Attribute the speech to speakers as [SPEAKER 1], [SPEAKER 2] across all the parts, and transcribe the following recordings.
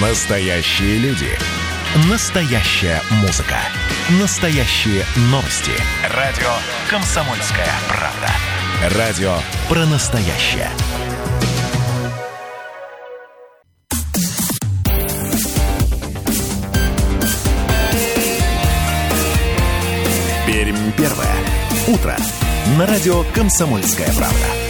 [SPEAKER 1] Настоящие люди. Настоящая музыка. Настоящие новости. Радио «Комсомольская правда». Радио про настоящее. Пермь первое. Утро. На радио «Комсомольская правда».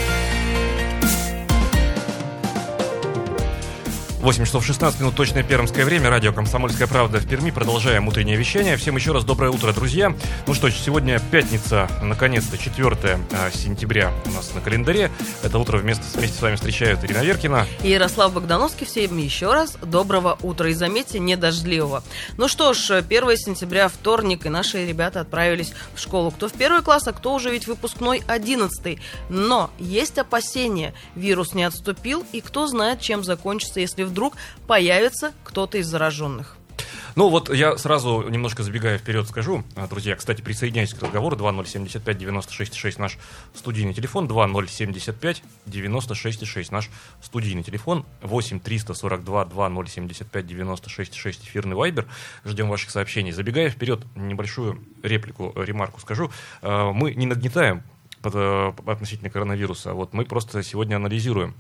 [SPEAKER 2] 8 часов 16 минут, точное пермское время. Радио «Комсомольская правда» в Перми. Продолжаем утреннее вещание. Всем еще раз доброе утро, друзья. Ну что ж, сегодня пятница, наконец-то, 4 а, сентября у нас на календаре. Это утро вместе, вместе с вами встречают Ирина Веркина.
[SPEAKER 3] И Ярослав Богдановский. Всем еще раз доброго утра. И заметьте, не дождливого. Ну что ж, 1 сентября, вторник, и наши ребята отправились в школу. Кто в первый класс, а кто уже ведь выпускной 11 Но есть опасения. Вирус не отступил, и кто знает, чем закончится, если вдруг появится кто-то из зараженных.
[SPEAKER 2] Ну вот я сразу немножко забегая вперед скажу, а, друзья, кстати, присоединяйтесь к разговору. 2075 96 6 наш студийный телефон, 2075 96 6 наш студийный телефон, 8 342 2075 96 6 эфирный вайбер, ждем ваших сообщений. Забегая вперед, небольшую реплику, ремарку скажу, а, мы не нагнетаем э, относительно коронавируса, вот мы просто сегодня анализируем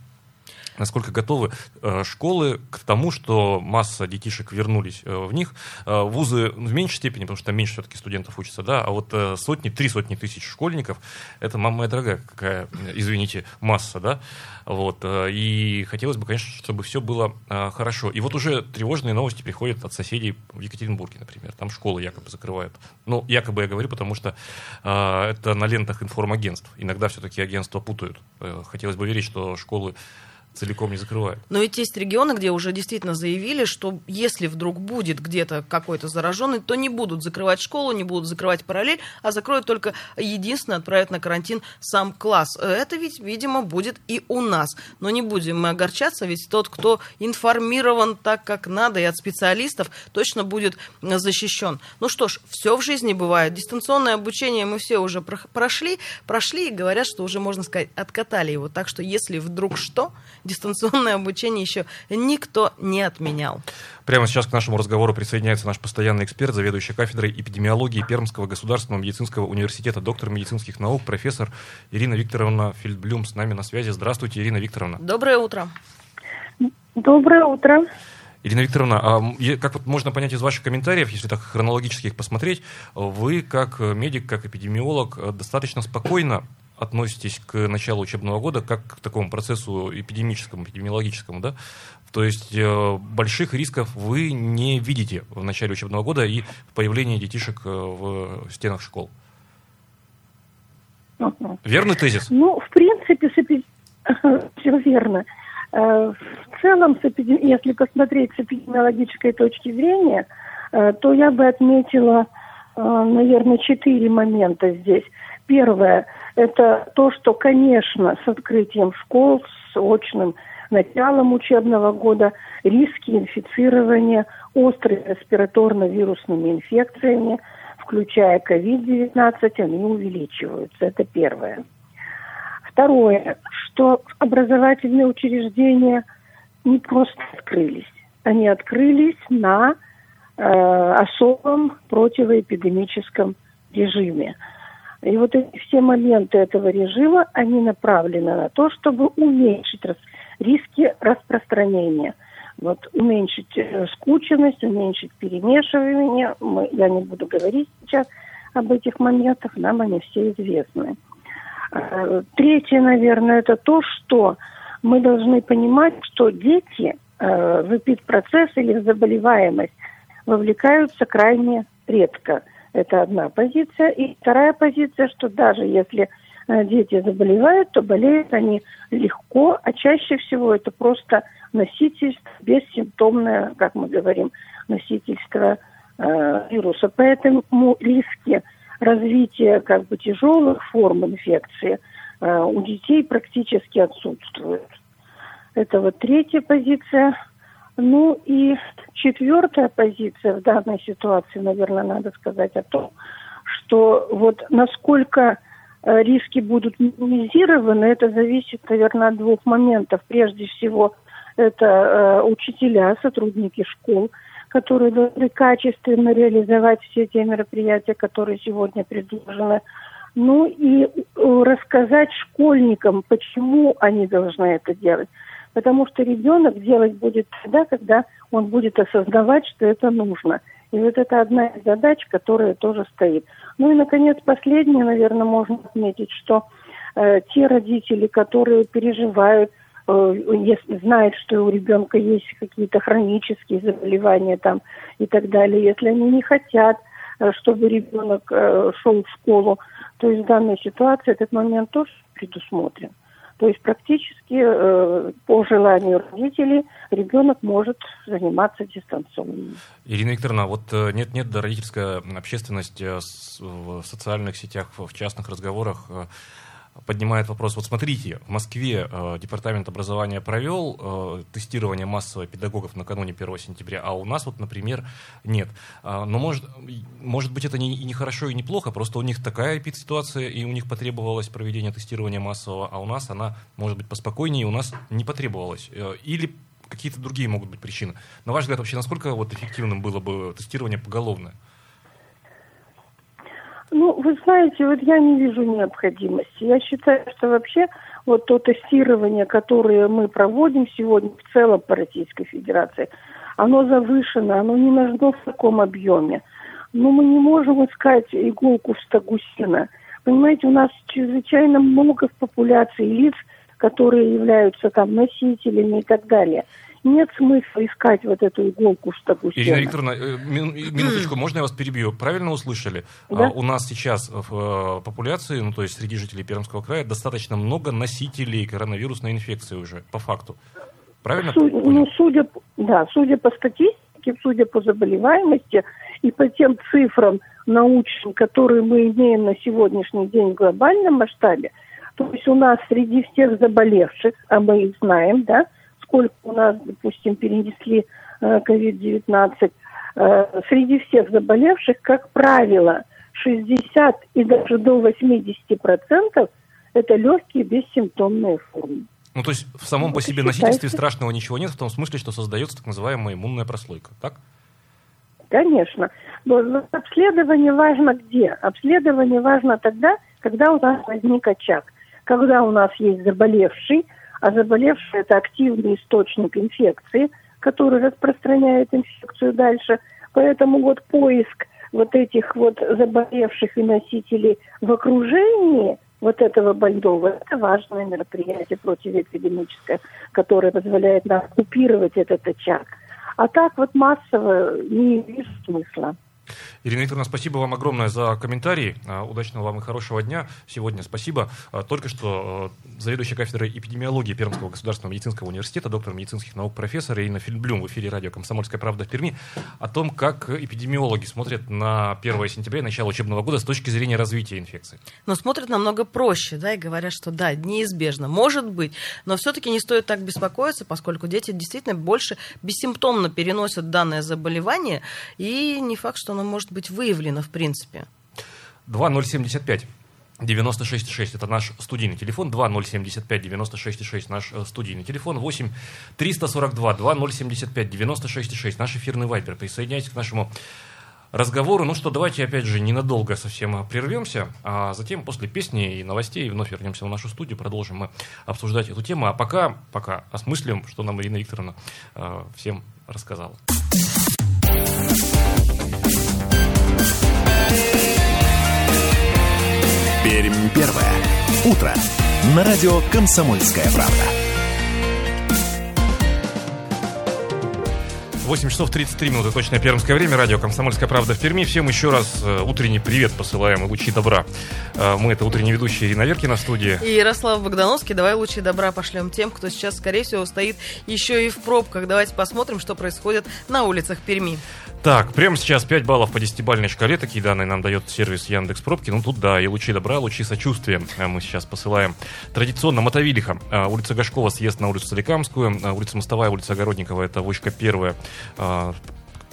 [SPEAKER 2] насколько готовы э, школы к тому, что масса детишек вернулись э, в них. Э, вузы в меньшей степени, потому что там меньше все-таки студентов учатся, да, а вот сотни, три сотни тысяч школьников, это, мама моя дорогая, какая, извините, масса, да, вот, и хотелось бы, конечно, чтобы все было хорошо. И вот уже тревожные новости приходят от соседей в Екатеринбурге, например, там школы якобы закрывают. Ну, якобы я говорю, потому что это на лентах информагентств. Иногда все-таки агентства путают. Хотелось бы верить, что школы целиком не закрывают.
[SPEAKER 3] Но ведь есть регионы, где уже действительно заявили, что если вдруг будет где-то какой-то зараженный, то не будут закрывать школу, не будут закрывать параллель, а закроют только единственное, отправят на карантин сам класс. Это ведь, видимо, будет и у нас. Но не будем мы огорчаться, ведь тот, кто информирован так, как надо, и от специалистов, точно будет защищен. Ну что ж, все в жизни бывает. Дистанционное обучение мы все уже прошли, прошли и говорят, что уже, можно сказать, откатали его. Так что если вдруг что, дистанционное обучение еще никто не отменял.
[SPEAKER 2] Прямо сейчас к нашему разговору присоединяется наш постоянный эксперт, заведующий кафедрой эпидемиологии Пермского государственного медицинского университета, доктор медицинских наук, профессор Ирина Викторовна Фельдблюм с нами на связи. Здравствуйте, Ирина Викторовна.
[SPEAKER 3] Доброе утро.
[SPEAKER 4] Доброе утро.
[SPEAKER 2] Ирина Викторовна, а как вот можно понять из ваших комментариев, если так хронологически их посмотреть, вы как медик, как эпидемиолог достаточно спокойно относитесь к началу учебного года как к такому процессу эпидемическому, эпидемиологическому, да? То есть э, больших рисков вы не видите в начале учебного года и в появлении детишек э, в стенах школ. Верный тезис?
[SPEAKER 4] Ну, в принципе, с эпи... все верно. Э, в целом, с эпидем... если посмотреть с эпидемиологической точки зрения, э, то я бы отметила, наверное, четыре момента здесь. Первое – это то, что, конечно, с открытием школ, с очным началом учебного года риски инфицирования острыми респираторно-вирусными инфекциями, включая COVID-19, они увеличиваются. Это первое. Второе, что образовательные учреждения не просто открылись. Они открылись на э, особом противоэпидемическом режиме. И вот эти все моменты этого режима, они направлены на то, чтобы уменьшить рас, риски распространения. Вот уменьшить э, скученность, уменьшить перемешивание. Мы, я не буду говорить сейчас об этих моментах, нам они все известны. Э, третье, наверное, это то, что мы должны понимать, что дети э, в эпид-процесс или в заболеваемость вовлекаются крайне редко – это одна позиция. И вторая позиция, что даже если э, дети заболевают, то болеют они легко, а чаще всего это просто носительство, бессимптомное, как мы говорим, носительство э, вируса. Поэтому риски развития как бы тяжелых форм инфекции э, у детей практически отсутствуют. Это вот третья позиция. Ну и четвертая позиция в данной ситуации, наверное, надо сказать о том, что вот насколько э, риски будут минимизированы, это зависит, наверное, от двух моментов. Прежде всего, это э, учителя, сотрудники школ, которые должны качественно реализовать все те мероприятия, которые сегодня предложены. Ну и э, рассказать школьникам, почему они должны это делать. Потому что ребенок делать будет тогда, когда он будет осознавать, что это нужно. И вот это одна из задач, которая тоже стоит. Ну и, наконец, последнее, наверное, можно отметить, что э, те родители, которые переживают, э, знают, что у ребенка есть какие-то хронические заболевания там и так далее, если они не хотят, э, чтобы ребенок э, шел в школу, то есть в данной ситуации этот момент тоже предусмотрен. То есть практически э, по желанию родителей ребенок может заниматься дистанционно.
[SPEAKER 2] Ирина Викторовна, вот э, нет-нет, да, родительская общественность э, в социальных сетях, в частных разговорах э, поднимает вопрос. Вот смотрите, в Москве э, Департамент образования провел э, тестирование массовое педагогов накануне 1 сентября, а у нас вот, например, нет. А, но может, может быть это не, и не хорошо, и не плохо, просто у них такая эпидситуация, и у них потребовалось проведение тестирования массового, а у нас она может быть поспокойнее, у нас не потребовалось. Э, или какие-то другие могут быть причины. На ваш взгляд, вообще, насколько вот эффективным было бы тестирование поголовное?
[SPEAKER 4] Ну, вы знаете, вот я не вижу необходимости. Я считаю, что вообще вот то тестирование, которое мы проводим сегодня в целом по Российской Федерации, оно завышено, оно не нужно в таком объеме. Но мы не можем искать иголку в стогу сена. Понимаете, у нас чрезвычайно много в популяции лиц, которые являются там носителями и так далее нет смысла искать вот эту иголку стогу
[SPEAKER 2] Ирина Викторовна, э, минуточку, можно я вас перебью? Правильно услышали?
[SPEAKER 4] Да?
[SPEAKER 2] А, у нас сейчас в э, популяции, ну то есть среди жителей Пермского края, достаточно много носителей коронавирусной инфекции уже, по факту. Правильно?
[SPEAKER 4] Су- ну, судя, да, судя по статистике, судя по заболеваемости и по тем цифрам научным, которые мы имеем на сегодняшний день в глобальном масштабе, то есть у нас среди всех заболевших, а мы их знаем, да, сколько у нас, допустим, перенесли COVID-19, э, э, среди всех заболевших, как правило, 60 и даже до 80 процентов это легкие бессимптомные формы.
[SPEAKER 2] Ну, то есть в самом по себе носительстве страшного ничего нет, в том смысле, что создается так называемая иммунная прослойка, так?
[SPEAKER 4] Конечно. Но обследование важно где? Обследование важно тогда, когда у нас возник очаг. Когда у нас есть заболевший, а заболевший – это активный источник инфекции, который распространяет инфекцию дальше. Поэтому вот поиск вот этих вот заболевших и носителей в окружении вот этого больного, это важное мероприятие противоэпидемическое, которое позволяет нам купировать этот очаг. А так вот массово не вижу смысла.
[SPEAKER 2] Ирина Викторовна, спасибо вам огромное за комментарий. А, удачного вам и хорошего дня. Сегодня спасибо. А, только что а, заведующая кафедрой эпидемиологии Пермского государственного медицинского университета, доктор медицинских наук, профессор Ирина Фильмблюм в эфире радио «Комсомольская правда» в Перми о том, как эпидемиологи смотрят на 1 сентября, начало учебного года с точки зрения развития инфекции.
[SPEAKER 3] Но смотрят намного проще, да, и говорят, что да, неизбежно, может быть, но все-таки не стоит так беспокоиться, поскольку дети действительно больше бессимптомно переносят данное заболевание, и не факт, что оно может быть выявлено в принципе.
[SPEAKER 2] 2075 96,6 это наш студийный телефон, 2075 96,6 наш э, студийный телефон, 8 342 2075 96,6 наш эфирный вайбер. Присоединяйтесь к нашему разговору. Ну что, давайте опять же ненадолго совсем прервемся, а затем после песни и новостей вновь вернемся в нашу студию, продолжим мы обсуждать эту тему. А пока, пока осмыслим, что нам Ирина Викторовна э, всем рассказала.
[SPEAKER 1] Пермь первое. Утро. На радио «Комсомольская правда».
[SPEAKER 2] 8 часов 33 минуты, точное пермское время, радио «Комсомольская правда» в Перми. Всем еще раз э, утренний привет посылаем и лучи добра. Э, мы это утренний ведущий Ирина Веркина в студии.
[SPEAKER 3] И Ярослав Богдановский. Давай лучи добра пошлем тем, кто сейчас, скорее всего, стоит еще и в пробках. Давайте посмотрим, что происходит на улицах Перми.
[SPEAKER 2] Так, прямо сейчас 5 баллов по 10-бальной шкале. Такие данные нам дает сервис Яндекс Пробки. Ну тут да, и лучи добра, лучи сочувствия э, мы сейчас посылаем. Традиционно Мотовилиха. Э, улица Гашкова съезд на улицу Соликамскую. Э, улица Мостовая, улица Огородникова, это вышка первая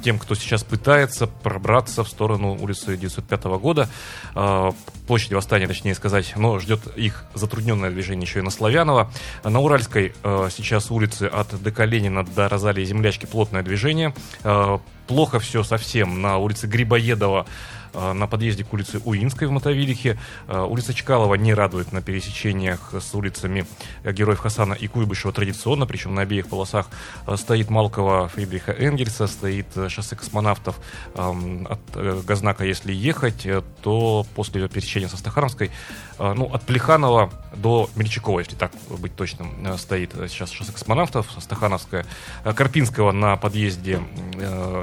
[SPEAKER 2] тем, кто сейчас пытается пробраться в сторону улицы 905 года, э, площади Восстания, точнее сказать, но ждет их затрудненное движение еще и на Славянова. На Уральской э, сейчас улице от ДК Ленина до Розалии Землячки плотное движение. Э, плохо все совсем на улице Грибоедова на подъезде к улице Уинской в Мотовилихе. Э, улица Чкалова не радует на пересечениях с улицами Героев Хасана и Куйбышева традиционно, причем на обеих полосах э, стоит Малкова Фридриха Энгельса, стоит шоссе космонавтов эм, от Газнака, если ехать, то после пересечения со Стахановской, ну, от Плеханова до Мельчакова, если так быть точным, стоит сейчас шоссе космонавтов, Стахановская, Карпинского на подъезде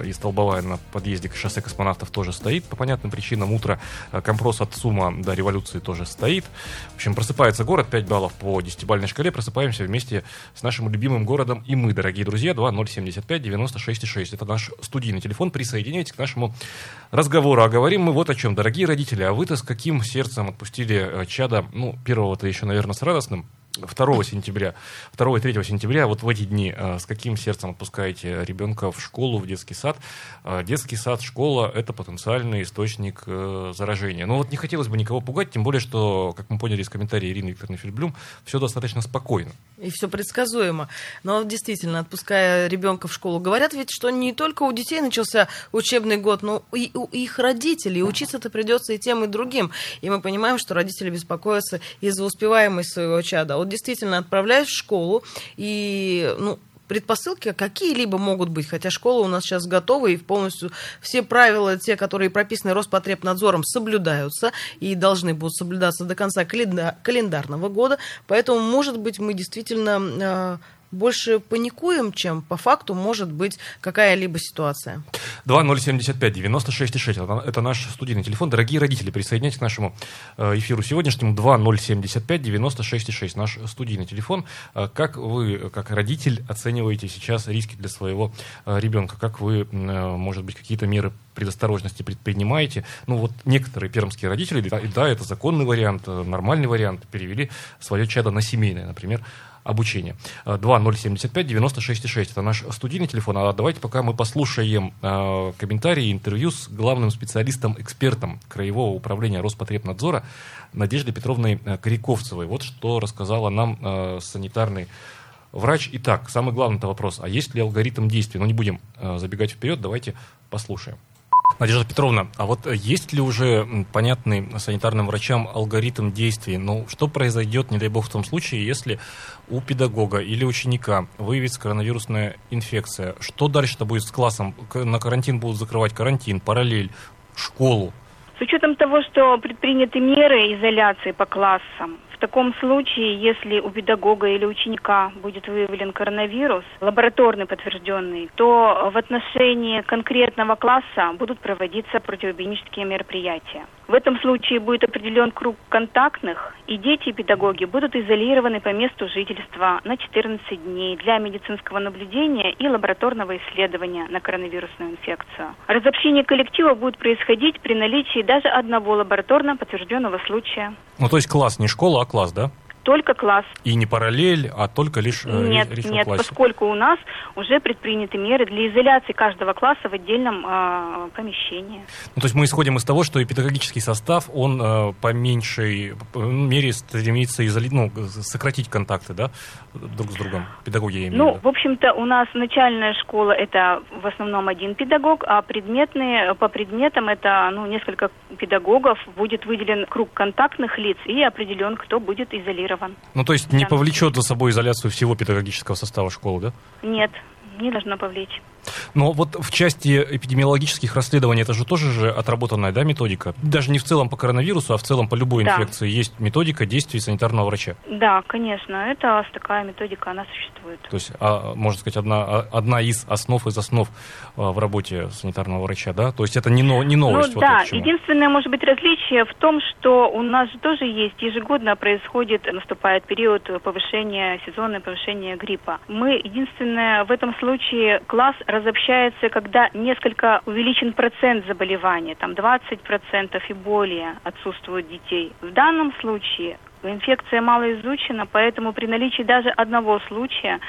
[SPEAKER 2] и Столбовая на подъезде к шоссе космонавтов тоже стоит, по понятным причинам утро э, компрос от сумма до революции тоже стоит. В общем, просыпается город, 5 баллов по 10-бальной шкале. Просыпаемся вместе с нашим любимым городом и мы, дорогие друзья. 2075 96 6. Это наш студийный телефон. Присоединяйтесь к нашему разговору. А говорим мы вот о чем. Дорогие родители, а вы-то с каким сердцем отпустили э, чада? Ну, первого-то еще, наверное, с радостным. 2 сентября, 2 и 3 сентября, вот в эти дни, э, с каким сердцем отпускаете ребенка в школу, в детский сад? Э, детский сад, школа – это потенциальный источник э, заражения. Но вот не хотелось бы никого пугать, тем более, что, как мы поняли из комментария Ирины Викторовны Фельдблюм, все достаточно спокойно.
[SPEAKER 3] И все предсказуемо. Но действительно, отпуская ребенка в школу, говорят ведь, что не только у детей начался учебный год, но и у их родителей. Учиться-то придется и тем, и другим. И мы понимаем, что родители беспокоятся из-за успеваемости своего чада. Вот действительно отправляюсь в школу, и ну, предпосылки какие-либо могут быть, хотя школа у нас сейчас готова, и полностью все правила, те, которые прописаны Роспотребнадзором, соблюдаются и должны будут соблюдаться до конца календарного года. Поэтому, может быть, мы действительно а, больше паникуем, чем по факту может быть какая-либо ситуация.
[SPEAKER 2] 2075-96-6. Это наш студийный телефон. Дорогие родители, присоединяйтесь к нашему э, эфиру сегодняшнему. 2075-96-6. Наш студийный телефон. Э, как вы, как родитель, оцениваете сейчас риски для своего э, ребенка? Как вы, может быть, какие-то меры предосторожности предпринимаете? Ну, вот некоторые пермские родители, да, это законный вариант, нормальный вариант, перевели свое чадо на семейное, например, обучения. 2075 96 6. Это наш студийный телефон. А давайте пока мы послушаем э, комментарии, интервью с главным специалистом-экспертом Краевого управления Роспотребнадзора Надеждой Петровной э, Коряковцевой. Вот что рассказала нам э, санитарный врач. Итак, самый главный вопрос. А есть ли алгоритм действий? Но ну, не будем э, забегать вперед, давайте послушаем. Надежда Петровна, а вот есть ли уже понятный санитарным врачам алгоритм действий? Ну, что произойдет, не дай бог, в том случае, если у педагога или ученика выявится коронавирусная инфекция? Что дальше-то будет с классом? На карантин будут закрывать карантин, параллель, школу?
[SPEAKER 5] С учетом того, что предприняты меры изоляции по классам, в таком случае, если у педагога или ученика будет выявлен коронавирус, лабораторный подтвержденный, то в отношении конкретного класса будут проводиться противоэпидемические мероприятия. В этом случае будет определен круг контактных, и дети и педагоги будут изолированы по месту жительства на 14 дней для медицинского наблюдения и лабораторного исследования на коронавирусную инфекцию. Разобщение коллектива будет происходить при наличии даже одного лабораторно подтвержденного случая.
[SPEAKER 2] Ну, то есть класс не школа, а класс, да?
[SPEAKER 5] Только класс.
[SPEAKER 2] И не параллель, а только лишь
[SPEAKER 5] э, Нет, речь нет, поскольку у нас уже предприняты меры для изоляции каждого класса в отдельном э, помещении.
[SPEAKER 2] Ну, то есть мы исходим из того, что и педагогический состав, он э, по меньшей мере стремится изоли... ну, сократить контакты, да, друг с другом, педагоги,
[SPEAKER 5] имею Ну, в общем-то, у нас начальная школа это в основном один педагог, а предметные, по предметам это, ну, несколько педагогов, будет выделен круг контактных лиц и определен, кто будет изолирован
[SPEAKER 2] изолирован. Ну, то есть не повлечет за собой изоляцию всего педагогического состава школы, да?
[SPEAKER 5] Нет, не должно повлечь.
[SPEAKER 2] Но вот в части эпидемиологических расследований это же тоже же отработанная да, методика. Даже не в целом по коронавирусу, а в целом по любой да. инфекции есть методика действий санитарного врача.
[SPEAKER 5] Да, конечно, это такая методика, она существует.
[SPEAKER 2] То есть, а, можно сказать, одна, а, одна из основ из основ а, в работе санитарного врача, да? То есть это не, но, не новость.
[SPEAKER 5] Ну, вот да, единственное, может быть, различие в том, что у нас же тоже есть ежегодно происходит, наступает период повышения, сезонное повышения гриппа. Мы единственное в этом случае класс разобщается, когда несколько увеличен процент заболевания, там 20% и более отсутствуют детей. В данном случае Инфекция мало изучена, поэтому при наличии даже одного случая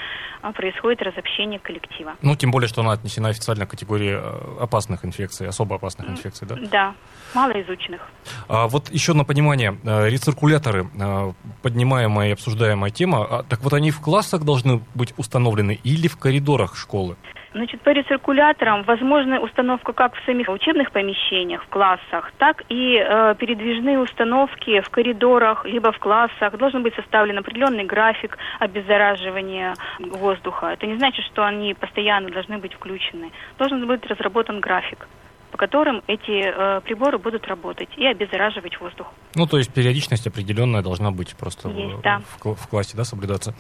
[SPEAKER 5] а, происходит разобщение коллектива.
[SPEAKER 2] Ну, тем более, что она отнесена официально к категории э, опасных инфекций, особо опасных инфекций, да?
[SPEAKER 5] Да, мало изученных.
[SPEAKER 2] А вот еще на понимание, э, рециркуляторы, э, поднимаемая и обсуждаемая тема, а, так вот они в классах должны быть установлены или в коридорах школы?
[SPEAKER 5] Значит, по рециркуляторам возможна установка как в самих учебных помещениях, в классах, так и э, передвижные установки в коридорах, либо в классах. Должен быть составлен определенный график обеззараживания воздуха. Это не значит, что они постоянно должны быть включены. Должен быть разработан график по которым эти э, приборы будут работать и обеззараживать воздух.
[SPEAKER 2] Ну, то есть периодичность определенная должна быть просто
[SPEAKER 5] Есть,
[SPEAKER 2] в,
[SPEAKER 5] да.
[SPEAKER 2] в, в классе, да, соблюдаться.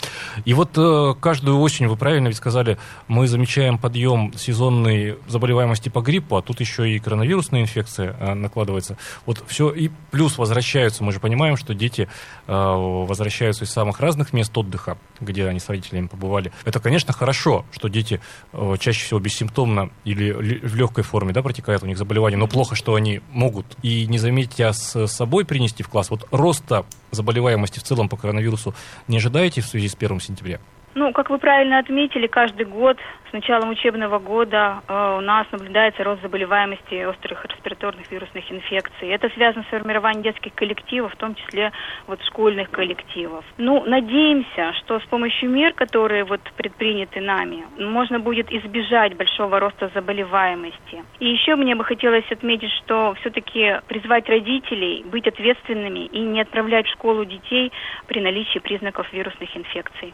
[SPEAKER 2] И вот э, каждую осень, вы правильно ведь сказали, мы замечаем подъем сезонной заболеваемости по гриппу, а тут еще и коронавирусная инфекция э, накладывается. Вот все, и плюс возвращаются, мы же понимаем, что дети э, возвращаются из самых разных мест отдыха, где они с родителями побывали. Это, конечно, хорошо, что дети э, чаще всего бессимптомно или ли- в легкой форме, да, протекают у них заболевания, но плохо, что они могут и не заметя с собой принести в класс. Вот роста заболеваемости в целом по коронавирусу не ожидаете в связи с 1 сентября?
[SPEAKER 5] Ну, как вы правильно отметили, каждый год с началом учебного года э, у нас наблюдается рост заболеваемости острых респираторных вирусных инфекций. Это связано с формированием детских коллективов, в том числе вот школьных коллективов. Ну, надеемся, что с помощью мер, которые вот предприняты нами, можно будет избежать большого роста заболеваемости. И еще мне бы хотелось отметить, что все-таки призвать родителей быть ответственными и не отправлять в школу детей при наличии признаков вирусных инфекций.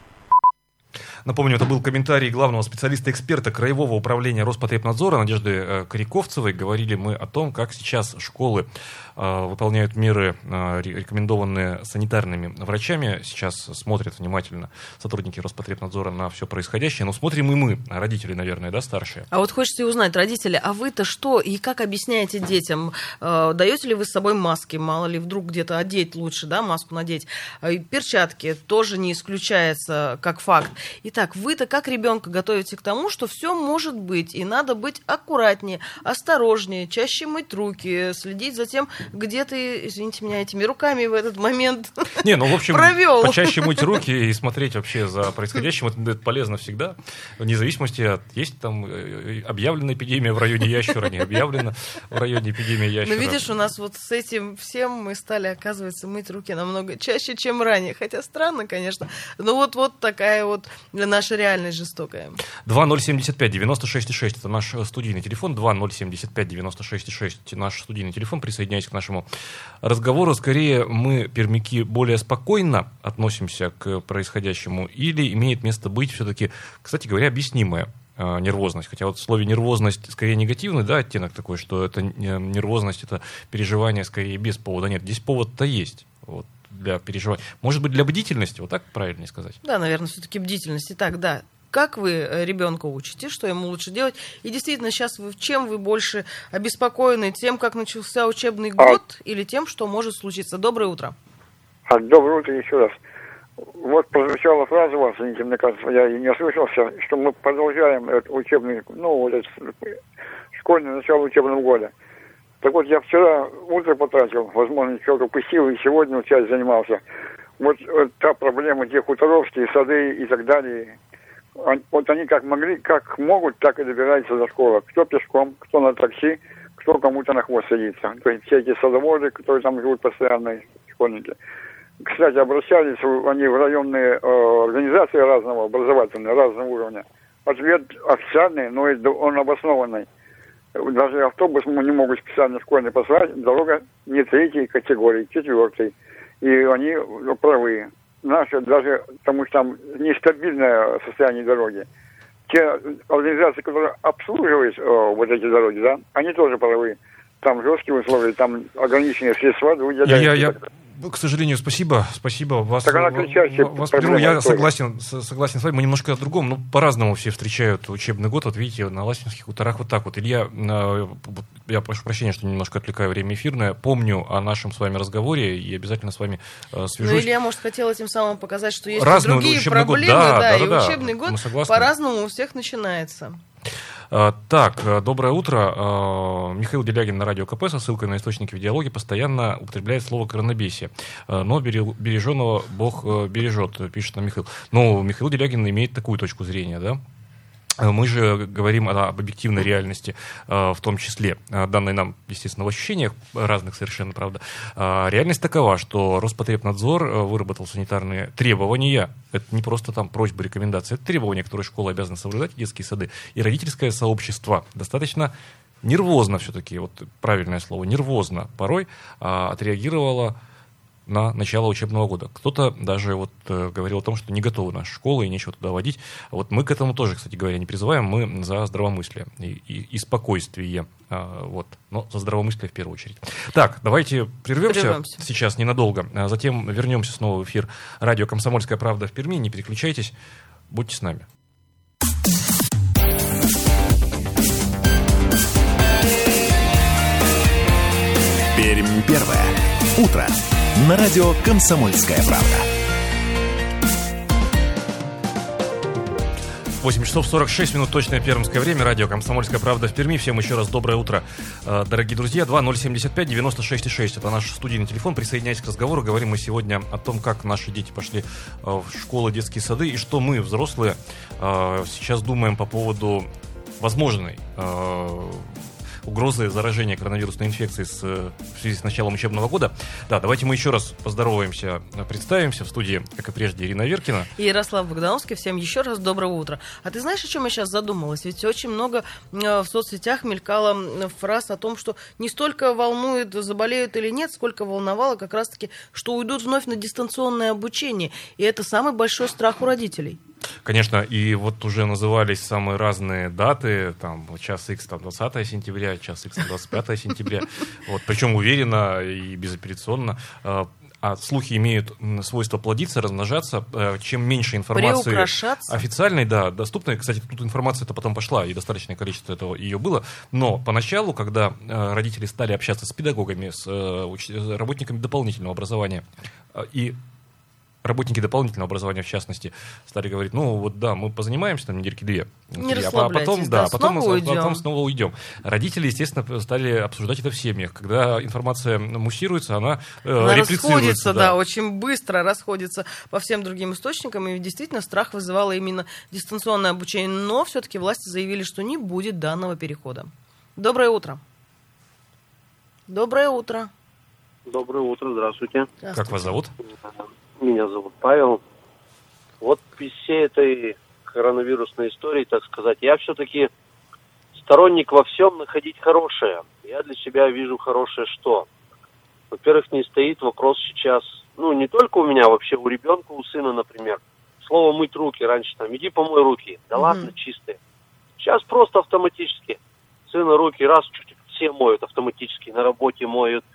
[SPEAKER 2] Напомню, это был комментарий главного специалиста-эксперта Краевого управления Роспотребнадзора Надежды э, Коряковцевой. Говорили мы о том, как сейчас школы э, выполняют меры, э, ре- рекомендованные санитарными врачами. Сейчас смотрят внимательно сотрудники Роспотребнадзора на все происходящее. Но смотрим и мы, родители, наверное, да, старшие.
[SPEAKER 3] А вот хочется узнать, родители, а вы-то что и как объясняете детям? Даете ли вы с собой маски? Мало ли вдруг где-то одеть лучше, да, маску надеть? Перчатки тоже не исключается как факт. Итак, вы-то как ребенка готовите к тому, что все может быть, и надо быть аккуратнее, осторожнее, чаще мыть руки, следить за тем, где ты, извините меня, этими руками в этот момент
[SPEAKER 2] Не, ну, в общем,
[SPEAKER 3] провел.
[SPEAKER 2] почаще мыть руки и смотреть вообще за происходящим. Это, это полезно всегда, вне зависимости от... Есть там э, объявлена эпидемия в районе ящера, не объявлена в районе эпидемии ящера.
[SPEAKER 3] видишь, у нас вот с этим всем мы стали, оказывается, мыть руки намного чаще, чем ранее. Хотя странно, конечно. Но вот, вот такая вот наша реальность жестокая.
[SPEAKER 2] 2075-96-6 это наш э, студийный телефон. 2075-96-6 наш студийный телефон. Присоединяйтесь к нашему разговору. Скорее, мы, пермяки, более спокойно относимся к происходящему или имеет место быть все-таки, кстати говоря, объяснимая э, нервозность. Хотя вот в слове нервозность скорее негативный, да, оттенок такой, что это не- нервозность, это переживание скорее без повода. Нет, здесь повод-то есть. Вот для переживания. Может быть, для бдительности, вот так правильнее сказать.
[SPEAKER 3] Да, наверное, все-таки бдительность. Итак, да, как вы э, ребенка учите, что ему лучше делать? И действительно, сейчас вы, чем вы больше обеспокоены? Тем, как начался учебный год, или тем, что может случиться? Доброе утро.
[SPEAKER 6] А, Доброе утро еще раз. Вот прозвучала фраза у вас, извините, мне кажется, я и не ослышался, что мы продолжаем этот учебный, ну, вот этот школьное начало учебного года. Так вот, я вчера утро потратил, возможно, что-то упустил, и сегодня часть занимался. Вот, вот та проблема, те хуторовские сады и так далее, вот они как могли, как могут, так и добираются до школы. Кто пешком, кто на такси, кто кому-то на хвост садится. То есть все эти садоводы, которые там живут постоянно, школьники. Кстати, обращались они в районные э, организации разного образовательные, разного уровня. Ответ официальный, но он обоснованный. Даже автобус мы не могут специально школьный послать, дорога не третьей категории, четвертой. И они правы. Наши даже, потому что там нестабильное состояние дороги. Те организации, которые обслуживают э, вот эти дороги, да, они тоже правы. Там жесткие условия, там ограниченные средства выделяются.
[SPEAKER 2] Я, я, к сожалению, спасибо, спасибо. Вас,
[SPEAKER 6] Так она кричащая
[SPEAKER 2] вас
[SPEAKER 6] проблема.
[SPEAKER 2] Я согласен, согласен с вами. Мы немножко о другом. Ну, по-разному все встречают учебный год. Вот видите, на Ласинских хуторах вот так вот. Илья, э, я прошу прощения, что немножко отвлекаю время эфирное. Помню о нашем с вами разговоре и обязательно с вами э,
[SPEAKER 3] Ну,
[SPEAKER 2] свяжусь.
[SPEAKER 3] Илья, может, хотел этим самым показать, что есть и
[SPEAKER 2] Разный
[SPEAKER 3] другие
[SPEAKER 2] учебный год.
[SPEAKER 3] проблемы,
[SPEAKER 2] Да,
[SPEAKER 3] да,
[SPEAKER 2] да,
[SPEAKER 3] и
[SPEAKER 2] да, да.
[SPEAKER 3] учебный год
[SPEAKER 2] Мы согласны.
[SPEAKER 3] по-разному у всех начинается.
[SPEAKER 2] А, Так, э, доброе утро. А, Михаил Делягин на радио КП со ссылкой на источники в диалоге постоянно употребляет слово коронабесие. А, Но бере- береженого Бог э, бережет, пишет нам Михаил. Ну, Михаил Делягин имеет такую точку зрения, да? А Мы же говорим об объективной реальности, э, в том числе, э, данной нам, естественно, в ощущениях разных совершенно, правда. Реальность такова, что Роспотребнадзор э, выработал санитарные требования. Это не просто там просьбы, рекомендации, это требования, которые школа обязана соблюдать, детские сады. И родительское сообщество достаточно нервозно все-таки, вот правильное слово, нервозно порой отреагировало на начало учебного года. Кто-то даже вот э, говорил о том, что не готовы наши школы и нечего туда водить. Вот мы к этому тоже, кстати говоря, не призываем. Мы за здравомыслие и, и, и спокойствие. А, вот. Но за здравомыслие в первую очередь. Так, давайте прервемся,
[SPEAKER 3] Прервемся.
[SPEAKER 2] сейчас ненадолго. А затем вернемся снова в эфир радио «Комсомольская правда» в Перми. Не переключайтесь. Будьте с нами.
[SPEAKER 1] Пермь первое. Утро. На радио «Комсомольская правда».
[SPEAKER 2] 8 часов 46 минут, точное пермское время. Радио «Комсомольская правда» в Перми. Всем еще раз доброе утро, э, дорогие друзья. 2075 96 6. Это наш студийный телефон. Присоединяйтесь к разговору. Говорим мы сегодня о том, как наши дети пошли э, в школы, детские сады, и что мы, взрослые, э, сейчас думаем по поводу возможной угрозы заражения коронавирусной инфекцией с, э, в связи с началом учебного года. Да, давайте мы еще раз поздороваемся, э, представимся. В студии, как и прежде, Ирина Веркина.
[SPEAKER 3] И Ярослав Богдановский, всем еще раз доброго утра. А ты знаешь, о чем я сейчас задумалась? Ведь очень много э, в соцсетях мелькало фраз о том, что не столько волнует, заболеют или нет, сколько волновало как раз-таки, что уйдут вновь на дистанционное обучение. И это самый большой страх у родителей.
[SPEAKER 2] Конечно, и вот уже назывались самые разные даты, там, час X, там, 20 сентября, час X, 25 сентября, вот, причем уверенно и безапелляционно. А а слухи имеют свойство плодиться, размножаться. Э, Чем меньше информации официальной, да, доступной. Кстати, тут информация-то потом пошла, и достаточное количество этого ее было. Но поначалу, когда э, родители стали общаться с педагогами, с э, работниками дополнительного образования, и работники дополнительного образования, в частности, стали говорить, ну вот да, мы позанимаемся там недельки две,
[SPEAKER 3] Не
[SPEAKER 2] три, а
[SPEAKER 3] расслабляйтесь,
[SPEAKER 2] потом,
[SPEAKER 3] да,
[SPEAKER 2] да, потом,
[SPEAKER 3] снова
[SPEAKER 2] мы-
[SPEAKER 3] уйдем.
[SPEAKER 2] потом снова уйдем. Родители, естественно, стали обсуждать это в семьях. Когда информация муссируется, она, э,
[SPEAKER 3] Она расходится, да. очень быстро расходится по всем другим источникам, и действительно страх вызывало именно дистанционное обучение. Но все-таки власти заявили, что не будет данного перехода. Доброе утро. Доброе утро.
[SPEAKER 7] Доброе утро, здравствуйте.
[SPEAKER 2] Как вас зовут?
[SPEAKER 7] Меня зовут Павел. Вот из всей этой коронавирусной истории, так сказать, я все-таки сторонник во всем находить хорошее. Я для себя вижу хорошее что? Во-первых, не стоит вопрос сейчас, ну, не только у меня, вообще у ребенка, у сына, например. Слово «мыть руки» раньше там, иди помой руки. Да
[SPEAKER 3] Мгм.
[SPEAKER 7] ладно, чистые. Сейчас просто автоматически. Сына руки раз, чуть все моют автоматически, на работе моют,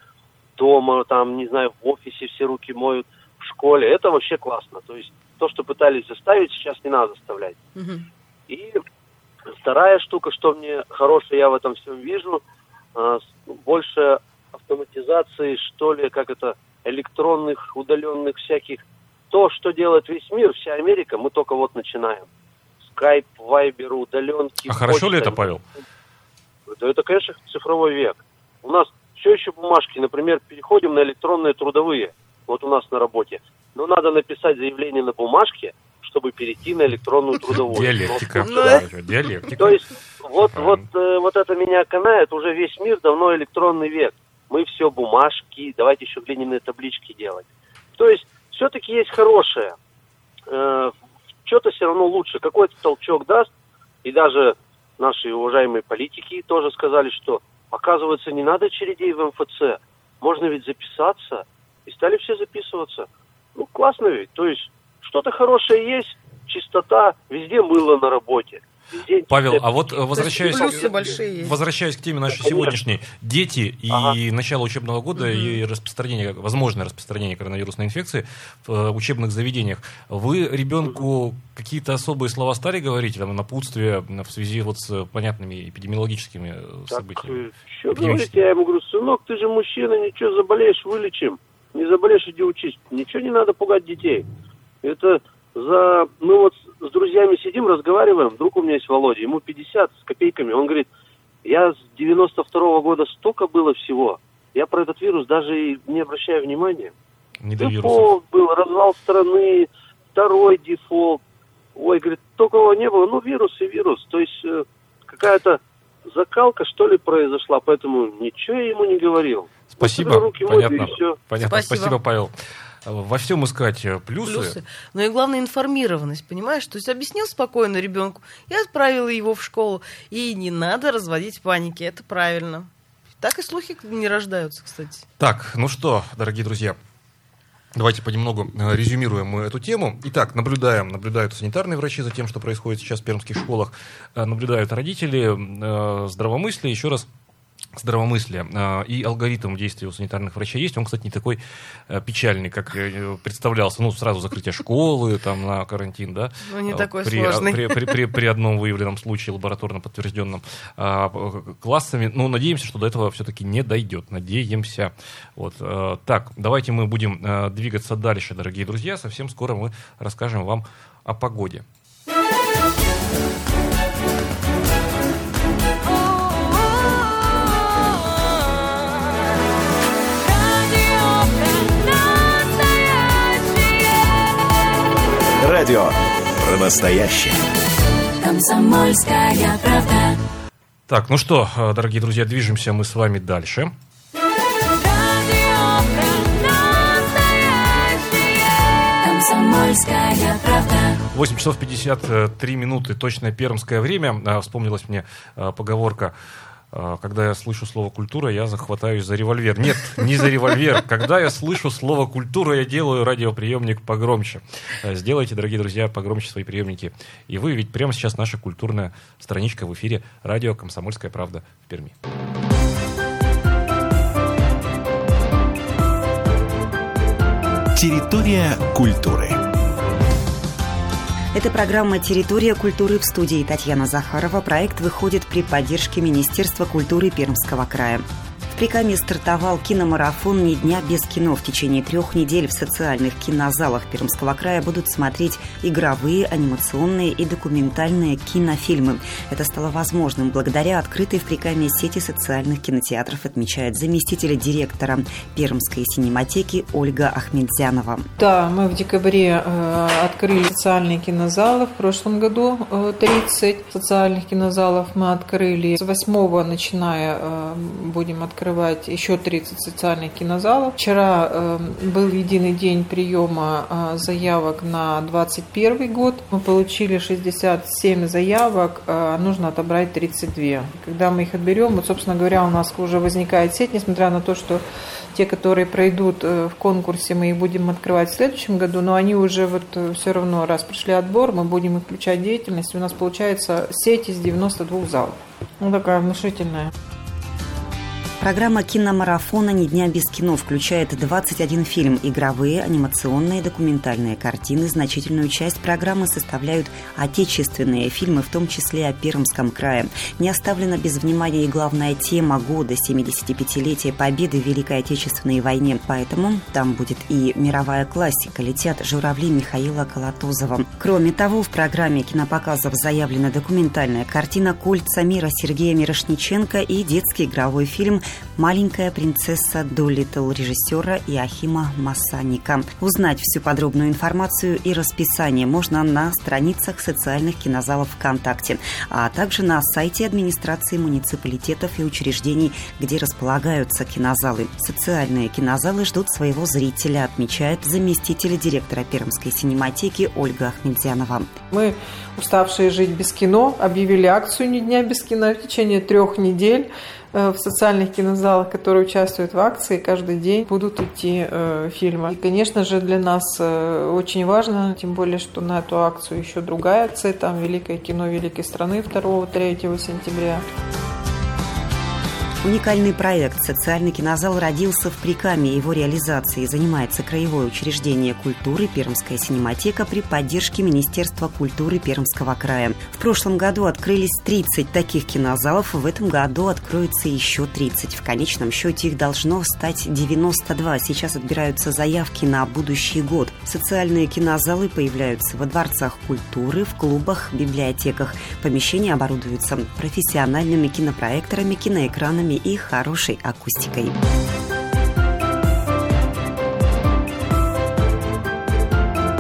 [SPEAKER 7] дома, там, не знаю, в офисе все руки моют, в школе. Это вообще классно. То есть то, что пытались заставить, сейчас не надо заставлять.
[SPEAKER 3] Мгм.
[SPEAKER 7] И вторая штука, что мне хорошее я в этом всем вижу, а, с- больше автоматизации, что ли, как это, электронных, удаленных всяких. То, что делает весь мир, вся Америка, мы только вот начинаем. Скайп, вайбер, удаленки.
[SPEAKER 2] А хорошо ли
[SPEAKER 7] почта.
[SPEAKER 2] это, Павел?
[SPEAKER 7] Да это, конечно, цифровой век. У нас все еще бумажки, например, переходим на электронные трудовые. Вот у нас на работе. Но надо написать заявление на бумажке, чтобы перейти на электронную трудовую.
[SPEAKER 2] Диалектика.
[SPEAKER 3] Ну,
[SPEAKER 2] Да, Диалектика.
[SPEAKER 7] То есть вот, вот, э, вот это меня канает, уже весь мир давно электронный век. Мы все бумажки, давайте еще глиняные таблички делать. То есть все-таки есть хорошее. Э, что-то все равно лучше. Какой-то толчок даст. И даже наши уважаемые политики тоже сказали, что оказывается не надо очередей в МФЦ. Можно ведь записаться. И стали все записываться. Ну, классно ведь. То есть что-то хорошее есть, чистота, везде мыло на работе. Везде
[SPEAKER 2] Павел, а вот э, возвращаясь,
[SPEAKER 3] плюсы большие есть.
[SPEAKER 2] возвращаясь к теме нашей
[SPEAKER 7] Конечно.
[SPEAKER 2] сегодняшней, дети и
[SPEAKER 7] Ага.
[SPEAKER 2] начало учебного года и распространение, возможное распространение коронавирусной инфекции в э, учебных заведениях, вы ребенку какие-то особые слова стали говорить, там, напутствие в связи вот с понятными эпидемиологическими э,
[SPEAKER 7] Так,
[SPEAKER 2] событиями?
[SPEAKER 7] что говорить, я ему говорю, сынок, ты же мужчина, ничего, заболеешь, вылечим. Не заболеешь, иди учись. Ничего не надо пугать детей. Это за... Мы вот с друзьями сидим, разговариваем. Друг у меня есть Володя, ему 50 с копейками. Он говорит, я с 92 года столько было всего. Я про этот вирус даже и не обращаю внимания.
[SPEAKER 2] Не до.
[SPEAKER 7] Дефолт был, развал страны, второй дефолт. Ой, говорит, такого не было. Ну, вирус и вирус. То есть э, какая-то закалка, что ли, произошла. Поэтому ничего я ему не говорил.
[SPEAKER 2] Спасибо.
[SPEAKER 7] Руки мою,
[SPEAKER 2] Понятно.
[SPEAKER 7] и все.
[SPEAKER 2] Понятно.
[SPEAKER 3] Спасибо.
[SPEAKER 2] Спасибо, Павел. Во всем искать э, плюсы.
[SPEAKER 3] Плюсы. Но и главное информированность, понимаешь? То есть объяснил спокойно ребенку и отправил его в школу. И не надо разводить паники, это правильно. Так и слухи не рождаются, кстати.
[SPEAKER 2] Так, ну что, дорогие друзья, давайте понемногу э, резюмируем эту тему. Итак, наблюдаем, наблюдают санитарные врачи за тем, что происходит сейчас в пермских школах, э, наблюдают родители, э, здравомыслие, еще раз, здравомыслие э, и алгоритм действия у санитарных врачей есть. Он, кстати, не такой э, печальный, как э, представлялся. Ну, сразу закрытие школы там на карантин, да.
[SPEAKER 3] Ну, не
[SPEAKER 2] Э,
[SPEAKER 3] такой
[SPEAKER 2] при,
[SPEAKER 3] сложный.
[SPEAKER 2] При, при- при- при одном выявленном случае, лабораторно подтвержденном а, классами. Ну, надеемся, что до этого все-таки не дойдет. Надеемся. Вот. Так, давайте мы будем двигаться дальше, дорогие друзья. Совсем скоро мы расскажем вам о погоде.
[SPEAKER 1] Радио про настоящее.
[SPEAKER 8] Комсомольская правда.
[SPEAKER 2] Так, ну что, э, дорогие друзья, движемся мы с вами дальше.
[SPEAKER 8] Комсомольская правда.
[SPEAKER 2] 8 часов 53 минуты, точное пермское время. А, Вспомнилась мне а, поговорка когда я слышу слово культура, я захватаюсь за револьвер. Нет, не за револьвер. Когда я слышу слово культура, я делаю радиоприемник погромче. А, Сделайте, дорогие друзья, погромче свои приемники. И вы, ведь прямо сейчас наша культурная страничка в эфире радио «Комсомольская правда» в Перми.
[SPEAKER 1] Территория культуры.
[SPEAKER 9] Это программа «Территория культуры» в студии Татьяна Захарова. Проект выходит при поддержке Министерства культуры Пермского края. В Прикаме стартовал киномарафон «Ни дня без кино». В течение трех недель в социальных кинозалах Пермского края будут смотреть игровые, анимационные и документальные кинофильмы. Это стало возможным благодаря открытой в Прикаме сети социальных кинотеатров, отмечает заместитель директора Пермской синематеки Ольга Ахмедзянова.
[SPEAKER 10] Да, мы в декабре э, открыли социальные кинозалы. В прошлом году э, 30 социальных кинозалов мы открыли. С 8 начиная э, будем открывать еще 30 социальных кинозалов. Вчера э, был единый день приема э, заявок на 2021 год. Мы получили 67 заявок, э, нужно отобрать 32. Когда мы их отберем, вот, собственно говоря, у нас уже возникает сеть, несмотря на то, что те, которые пройдут э, в конкурсе, мы их будем открывать в следующем году, но они уже вот все равно, раз прошли отбор, мы будем их включать в деятельность. У нас получается сеть из 92 залов. Ну, такая внушительная.
[SPEAKER 9] Программа киномарафона «Ни дня без кино» включает 21 фильм, игровые, анимационные, документальные картины. Значительную часть программы составляют отечественные фильмы, в том числе о Пермском крае. Не оставлена без внимания и главная тема года – 75-летие победы в Великой Отечественной войне. Поэтому там будет и мировая классика «Летят журавли» Михаила Колотозова. Кроме того, в программе кинопоказов заявлена документальная картина «Кольца мира» Сергея Мирошниченко и детский игровой фильм «Маленькая принцесса Долитл» режиссера Иохима Массаника. Узнать всю подробную информацию и расписание можно на страницах социальных кинозалов ВКонтакте, а также на сайте администрации муниципалитетов и учреждений, где располагаются кинозалы. Социальные кинозалы ждут своего зрителя, отмечает заместитель директора Пермской синематеки Ольга Ахмедзянова.
[SPEAKER 10] Мы, уставшие жить без кино, объявили акцию «Ни дня без кино» в течение трех недель в социальных кинозалах, которые участвуют в акции, каждый день будут идти э, фильмы. И, конечно же, для нас э, очень важно, тем более, что на эту акцию еще другая акция, там «Великое кино великой страны» 2-3 сентября.
[SPEAKER 9] Уникальный проект «Социальный кинозал» родился в Прикаме. Его реализацией занимается Краевое учреждение культуры «Пермская синематека» при поддержке Министерства культуры Пермского края. В прошлом году открылись 30 таких кинозалов, в этом году откроется еще 30. В конечном счете их должно стать 92. Сейчас отбираются заявки на будущий год. Социальные кинозалы появляются во дворцах культуры, в клубах, библиотеках. Помещения оборудуются профессиональными кинопроекторами, киноэкранами и хорошей акустикой.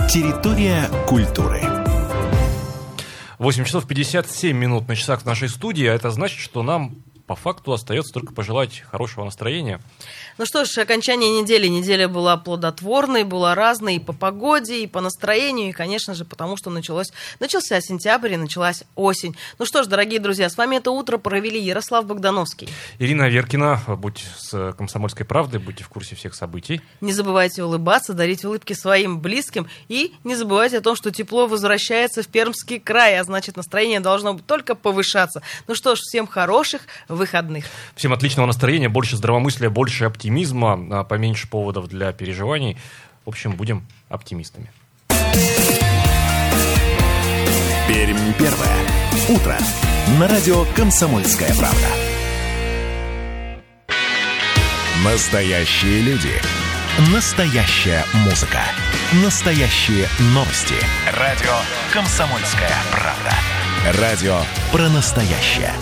[SPEAKER 1] Территория культуры.
[SPEAKER 2] 8 часов 57 минут на часах в нашей студии, а это значит, что нам по факту остается только пожелать хорошего настроения.
[SPEAKER 3] Ну что ж, окончание недели. Неделя была плодотворной, была разной и по погоде, и по настроению, и, конечно же, потому что началось, начался сентябрь и началась осень. Ну что ж, дорогие друзья, с вами это утро провели Ярослав Богдановский.
[SPEAKER 2] Ирина Веркина, будь с «Комсомольской правдой», будьте в курсе всех событий.
[SPEAKER 3] Не забывайте улыбаться, дарить улыбки своим близким, и не забывайте о том, что тепло возвращается в Пермский край, а значит, настроение должно только повышаться. Ну что ж, всем хороших выходных.
[SPEAKER 2] Всем отличного настроения, больше здравомыслия, больше оптимизма, а поменьше поводов для переживаний. В общем, будем оптимистами.
[SPEAKER 1] Пермь первое. Утро. На радио «Комсомольская правда». Настоящие люди. Настоящая музыка. Настоящие новости. Радио «Комсомольская правда». Радио про настоящее.